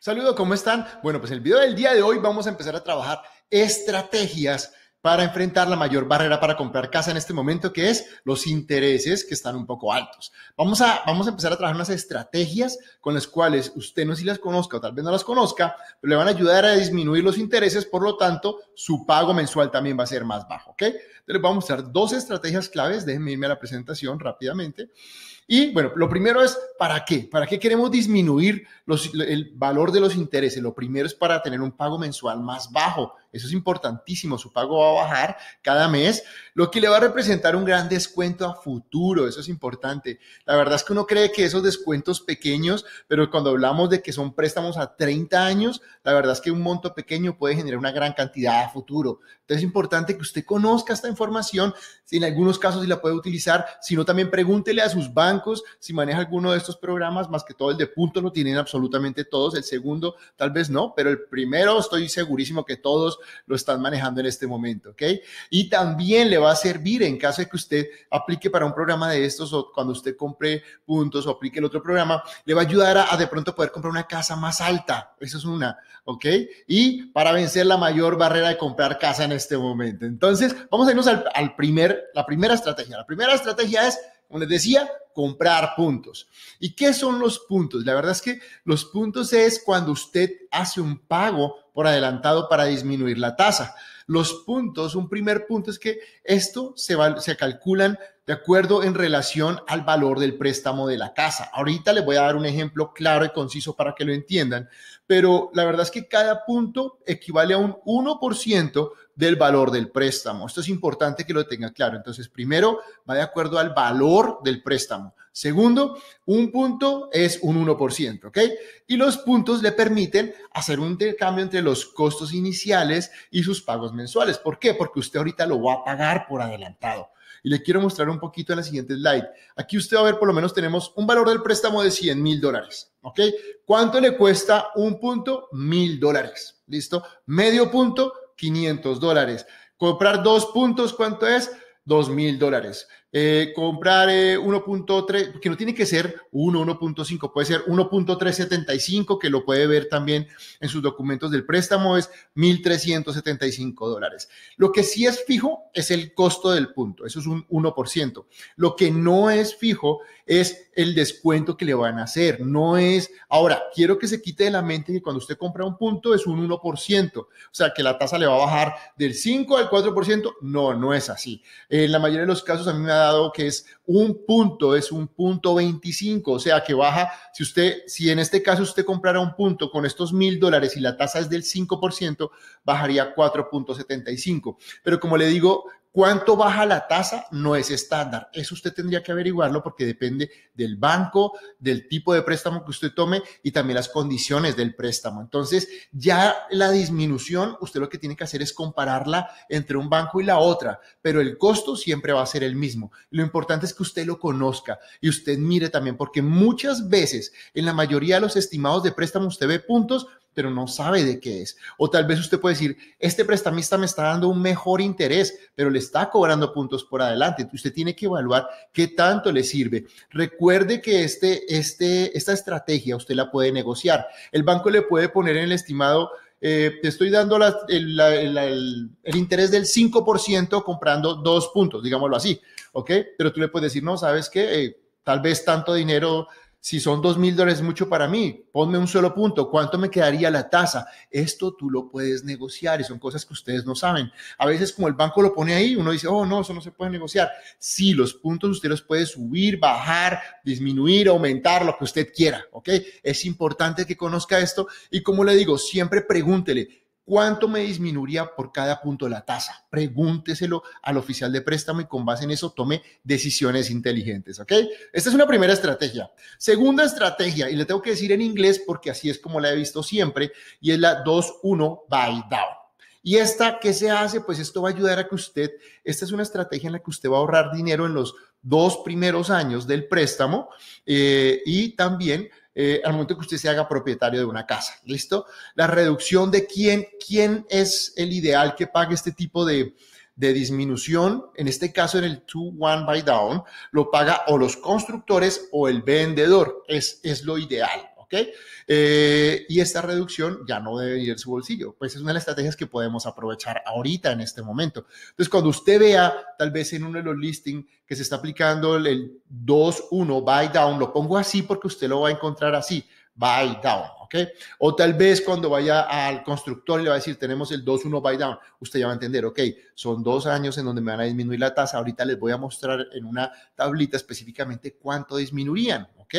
Saludos, ¿cómo están? Bueno, pues el video del día de hoy vamos a empezar a trabajar estrategias para enfrentar la mayor barrera para comprar casa en este momento, que es los intereses que están un poco altos. Vamos a, vamos a empezar a trabajar unas estrategias con las cuales usted no si las conozca o tal vez no las conozca, pero le van a ayudar a disminuir los intereses, por lo tanto, su pago mensual también va a ser más bajo, ¿ok? Entonces les voy a mostrar dos estrategias claves, déjenme irme a la presentación rápidamente. Y bueno, lo primero es, ¿para qué? ¿Para qué queremos disminuir el valor de los intereses? Lo primero es para tener un pago mensual más bajo. Eso es importantísimo. Su pago va a bajar cada mes, lo que le va a representar un gran descuento a futuro. Eso es importante. La verdad es que uno cree que esos descuentos pequeños, pero cuando hablamos de que son préstamos a 30 años, la verdad es que un monto pequeño puede generar una gran cantidad a futuro. Entonces es importante que usted conozca esta información. Si en algunos casos si la puede utilizar, si no, también pregúntele a sus bancos si maneja alguno de estos programas, más que todo el de puntos lo tienen absolutamente todos, el segundo tal vez no, pero el primero estoy segurísimo que todos lo están manejando en este momento, ¿ok? Y también le va a servir en caso de que usted aplique para un programa de estos o cuando usted compre puntos o aplique el otro programa, le va a ayudar a, de pronto poder comprar una casa más alta, eso es una, ¿ok? Y para vencer la mayor barrera de comprar casa en este momento. Entonces, vamos a irnos al, al primer, la primera estrategia. La primera estrategia es como les decía, comprar puntos. ¿Y qué son los puntos? La verdad es que los puntos es cuando usted hace un pago por adelantado para disminuir la tasa. Los puntos, un primer punto es que esto se, se calculan de acuerdo en relación al valor del préstamo de la casa. Ahorita les voy a dar un ejemplo claro y conciso para que lo entiendan, pero la verdad es que cada punto equivale a un 1% del valor del préstamo. Esto es importante que lo tenga claro. Entonces, primero, va de acuerdo al valor del préstamo. Segundo, un punto es un 1%, ¿ok? Y los puntos le permiten hacer un intercambio entre los costos iniciales y sus pagos mensuales. ¿Por qué? Porque usted ahorita lo va a pagar por adelantado. Y le quiero mostrar un poquito en la siguiente slide. Aquí usted va a ver, por lo menos tenemos un valor del préstamo de 100 mil dólares, ¿ok? ¿Cuánto le cuesta un punto? Mil dólares, ¿listo? Medio punto, 500 dólares. Comprar dos puntos, ¿cuánto es? 2 mil dólares. Eh, comprar 1.3, eh, que no tiene que ser 1, 1.5, puede ser 1.375, que lo puede ver también en sus documentos del préstamo, es 1.375 dólares. Lo que sí es fijo es el costo del punto, eso es un 1%. Lo que no es fijo es el descuento que le van a hacer, no es, ahora, quiero que se quite de la mente que cuando usted compra un punto es un 1%, o sea, que la tasa le va a bajar del 5 al 4%, no, no es así. En la mayoría de los casos a mí me dado que es un punto, es un punto 25, o sea que baja, si usted, si en este caso usted comprara un punto con estos mil dólares y la tasa es del 5%, bajaría 4.75. Pero como le digo, ¿Cuánto baja la tasa? No es estándar. Eso usted tendría que averiguarlo porque depende del banco, del tipo de préstamo que usted tome y también las condiciones del préstamo. Entonces, ya la disminución, usted lo que tiene que hacer es compararla entre un banco y la otra, pero el costo siempre va a ser el mismo. Lo importante es que usted lo conozca y usted mire también, porque muchas veces en la mayoría de los estimados de préstamo usted ve puntos pero no sabe de qué es. O tal vez usted puede decir, este prestamista me está dando un mejor interés, pero le está cobrando puntos por adelante. Usted tiene que evaluar qué tanto le sirve. Recuerde que este, este, esta estrategia usted la puede negociar. El banco le puede poner en el estimado eh, te estoy dando el, el, interés del 5% comprando dos puntos, digámoslo así, ¿ok? Pero tú le puedes decir, no, ¿sabes qué? Eh, tal vez tanto dinero si son dos mil dólares mucho para mí, ponme un solo punto, ¿cuánto me quedaría la tasa? Esto tú lo puedes negociar y son cosas que ustedes no saben. A veces como el banco lo pone ahí, uno dice, oh, no, eso no se puede negociar. Sí, los puntos usted los puede subir, bajar, disminuir, aumentar, lo que usted quiera, ¿ok? Es importante que conozca esto y como le digo, siempre pregúntele, ¿Cuánto me disminuiría por cada punto la tasa? Pregúnteselo al oficial de préstamo y con base en eso tome decisiones inteligentes, ¿ok? Esta es una primera estrategia. Segunda estrategia, y le tengo que decir en inglés porque así es como la he visto siempre, y es la 2-1 buy down. Y esta, ¿qué se hace? Pues esto va a ayudar a que usted, esta es una estrategia en la que usted va a ahorrar dinero en los dos primeros años del préstamo eh, y también eh, al momento que usted se haga propietario de una casa. ¿Listo? La reducción de quién, quién es el ideal que pague este tipo de, de disminución, en este caso en el 2-1 buy down, lo paga o los constructores o el vendedor. Es, es lo ideal. ¿Ok? Eh, y esta reducción ya no debe ir en su bolsillo, pues es una de las estrategias que podemos aprovechar ahorita en este momento. Entonces, cuando usted vea tal vez en uno de los listings que se está aplicando el 2-1 buy down, lo pongo así porque usted lo va a encontrar así, buy down, ¿ok? O tal vez cuando vaya al constructor y le va a decir, tenemos el 2-1 buy down, usted ya va a entender, ok, son dos años en donde me van a disminuir la tasa, ahorita les voy a mostrar en una tablita específicamente cuánto disminuirían, ¿ok?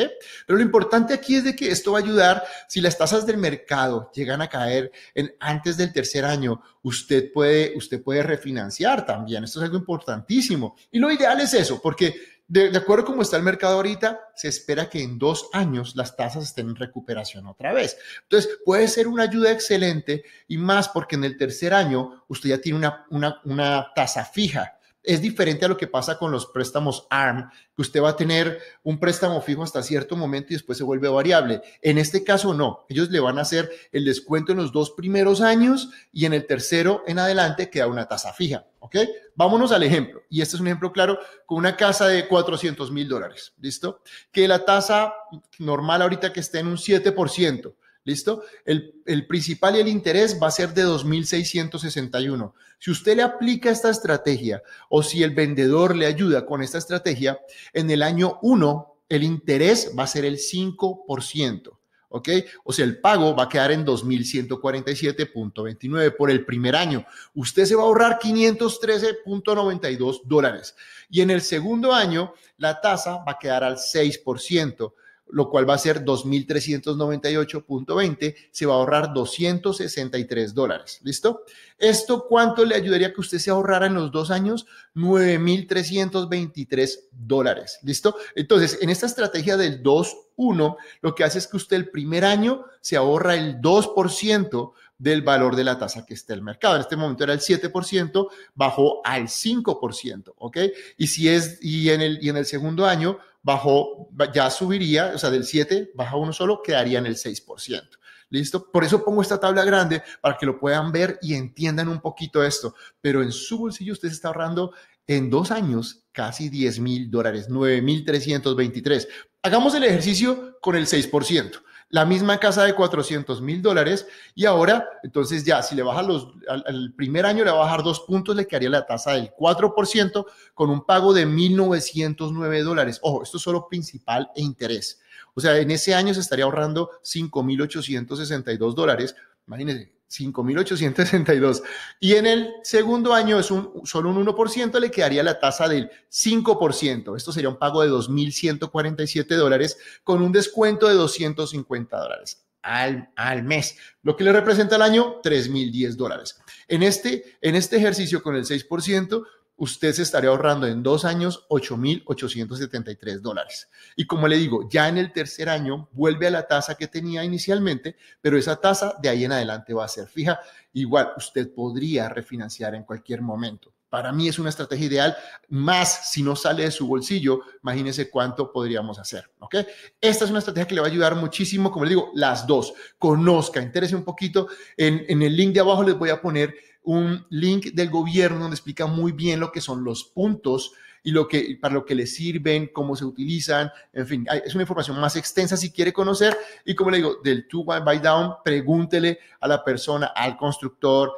Pero lo importante aquí es de que esto va a ayudar, si las tasas del mercado llegan a caer en, antes del tercer año, usted puede, usted puede refinanciar también, esto es algo importantísimo. Y lo ideal es eso, porque de, acuerdo a cómo está el mercado ahorita, se espera que en dos años las tasas estén en recuperación otra vez. Entonces, puede ser una ayuda excelente y más porque en el tercer año usted ya tiene una, una, una tasa fija es diferente a lo que pasa con los préstamos ARM, que usted va a tener un préstamo fijo hasta cierto momento y después se vuelve variable. En este caso no, ellos le van a hacer el descuento en los dos primeros años y en el tercero en adelante queda una tasa fija. ¿Ok? Vámonos al ejemplo. Y este es un ejemplo claro con una casa de 400 mil dólares. ¿Listo? Que la tasa normal ahorita que esté en un 7%. ¿Listo? El, el, principal y el interés va a ser de 2.661. Si usted le aplica esta estrategia o si el vendedor le ayuda con esta estrategia, en el año 1 el interés va a ser el 5%. ¿ok? O sea, el pago va a quedar en 2.147.29 por el primer año. Usted se va a ahorrar 513.92 dólares. Y en el segundo año, la tasa va a quedar al 6% lo cual va a ser 2.398.20, se va a ahorrar 263 dólares. ¿Listo? ¿Esto cuánto le ayudaría que usted se ahorrara en los dos años? 9.323 dólares. ¿Listo? Entonces, en esta estrategia del 2.1, lo que hace es que usted el primer año se ahorra el 2% del valor de la tasa que está el mercado. En este momento era el 7%, bajó al 5%, ¿ok? Y si es, y en el, y en el segundo año bajó, ya subiría, o sea, del 7 baja uno solo, quedaría en el 6%. ¿Listo? Por eso pongo esta tabla grande para que lo puedan ver y entiendan un poquito esto. Pero en su bolsillo usted se está ahorrando en dos años casi 10 mil dólares, 9 mil 323. Hagamos el ejercicio con el 6% la misma casa de 400 mil dólares y ahora, entonces ya, si le baja los, al, primer año le va a bajar dos puntos, le quedaría la tasa del 4% con un pago de 1.909 dólares. Ojo, esto es solo principal e interés. O sea, en ese año se estaría ahorrando 5.862 dólares. Imagínense, 5.862. Y en el segundo año es un, solo un 1%, le quedaría la tasa del 5%. Esto sería un pago de 2.147 dólares con un descuento de 250 dólares. Al, al, mes, lo que le representa al año 3.010 dólares. En este, en este ejercicio con el 6%, usted se estaría ahorrando en dos años 8.873 dólares. Y como le digo, ya en el tercer año vuelve a la tasa que tenía inicialmente, pero esa tasa de ahí en adelante va a ser fija. Igual, usted podría refinanciar en cualquier momento. Para mí es una estrategia ideal, más si no sale de su bolsillo, imagínese cuánto podríamos hacer, ¿ok? Esta es una estrategia que le va a ayudar muchísimo, como le digo, las dos. Conozca, interese un poquito. En, en el link de abajo les voy a poner un link del gobierno donde explica muy bien lo que son los puntos y lo que, para lo que le sirven, cómo se utilizan, en fin, es una información más extensa si quiere conocer. Y como le digo, del 2 by down, pregúntele a la persona, al constructor,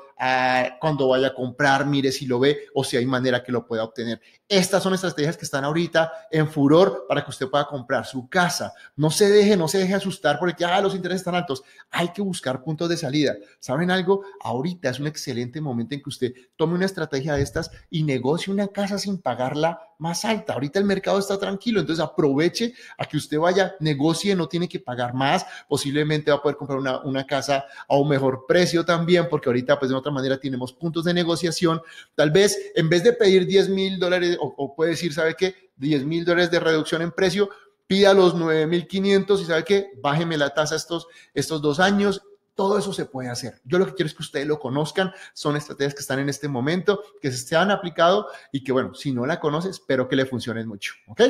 cuando vaya a comprar, mire si lo ve o si hay manera que lo pueda obtener. Estas son estrategias que están ahorita en furor para que usted pueda comprar su casa. No se deje, no se deje asustar porque ah, los intereses están altos. Hay que buscar puntos de salida. ¿Saben algo? Ahorita es un excelente momento en que usted tome una estrategia de estas y negocie una casa sin pagarla más alta. Ahorita el mercado está tranquilo, entonces aproveche a que usted vaya, negocie, no tiene que pagar más. Posiblemente va a poder comprar una, una casa a un mejor precio también, porque ahorita pues de otra manera tenemos puntos de negociación. Tal vez en vez de pedir 10 mil dólares o, puede decir, ¿sabe qué? 10 mil dólares de reducción en precio, pida los 9.500 y sabe qué, bájeme la tasa estos, estos dos años todo eso se puede hacer. Yo lo que quiero es que ustedes lo conozcan. Son estrategias que están en este momento, que se han aplicado y que, bueno, si no la conoces, espero que le funcionen mucho. ¿Ok?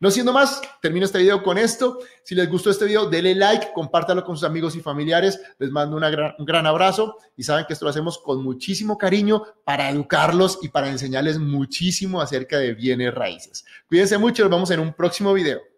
No siendo más, termino este video con esto. Si les gustó este video, denle like, compártalo con sus amigos y familiares. Les mando un gran abrazo y saben que esto lo hacemos con muchísimo cariño para educarlos y para enseñarles muchísimo acerca de bienes raíces. Cuídense mucho, nos vemos en un próximo video.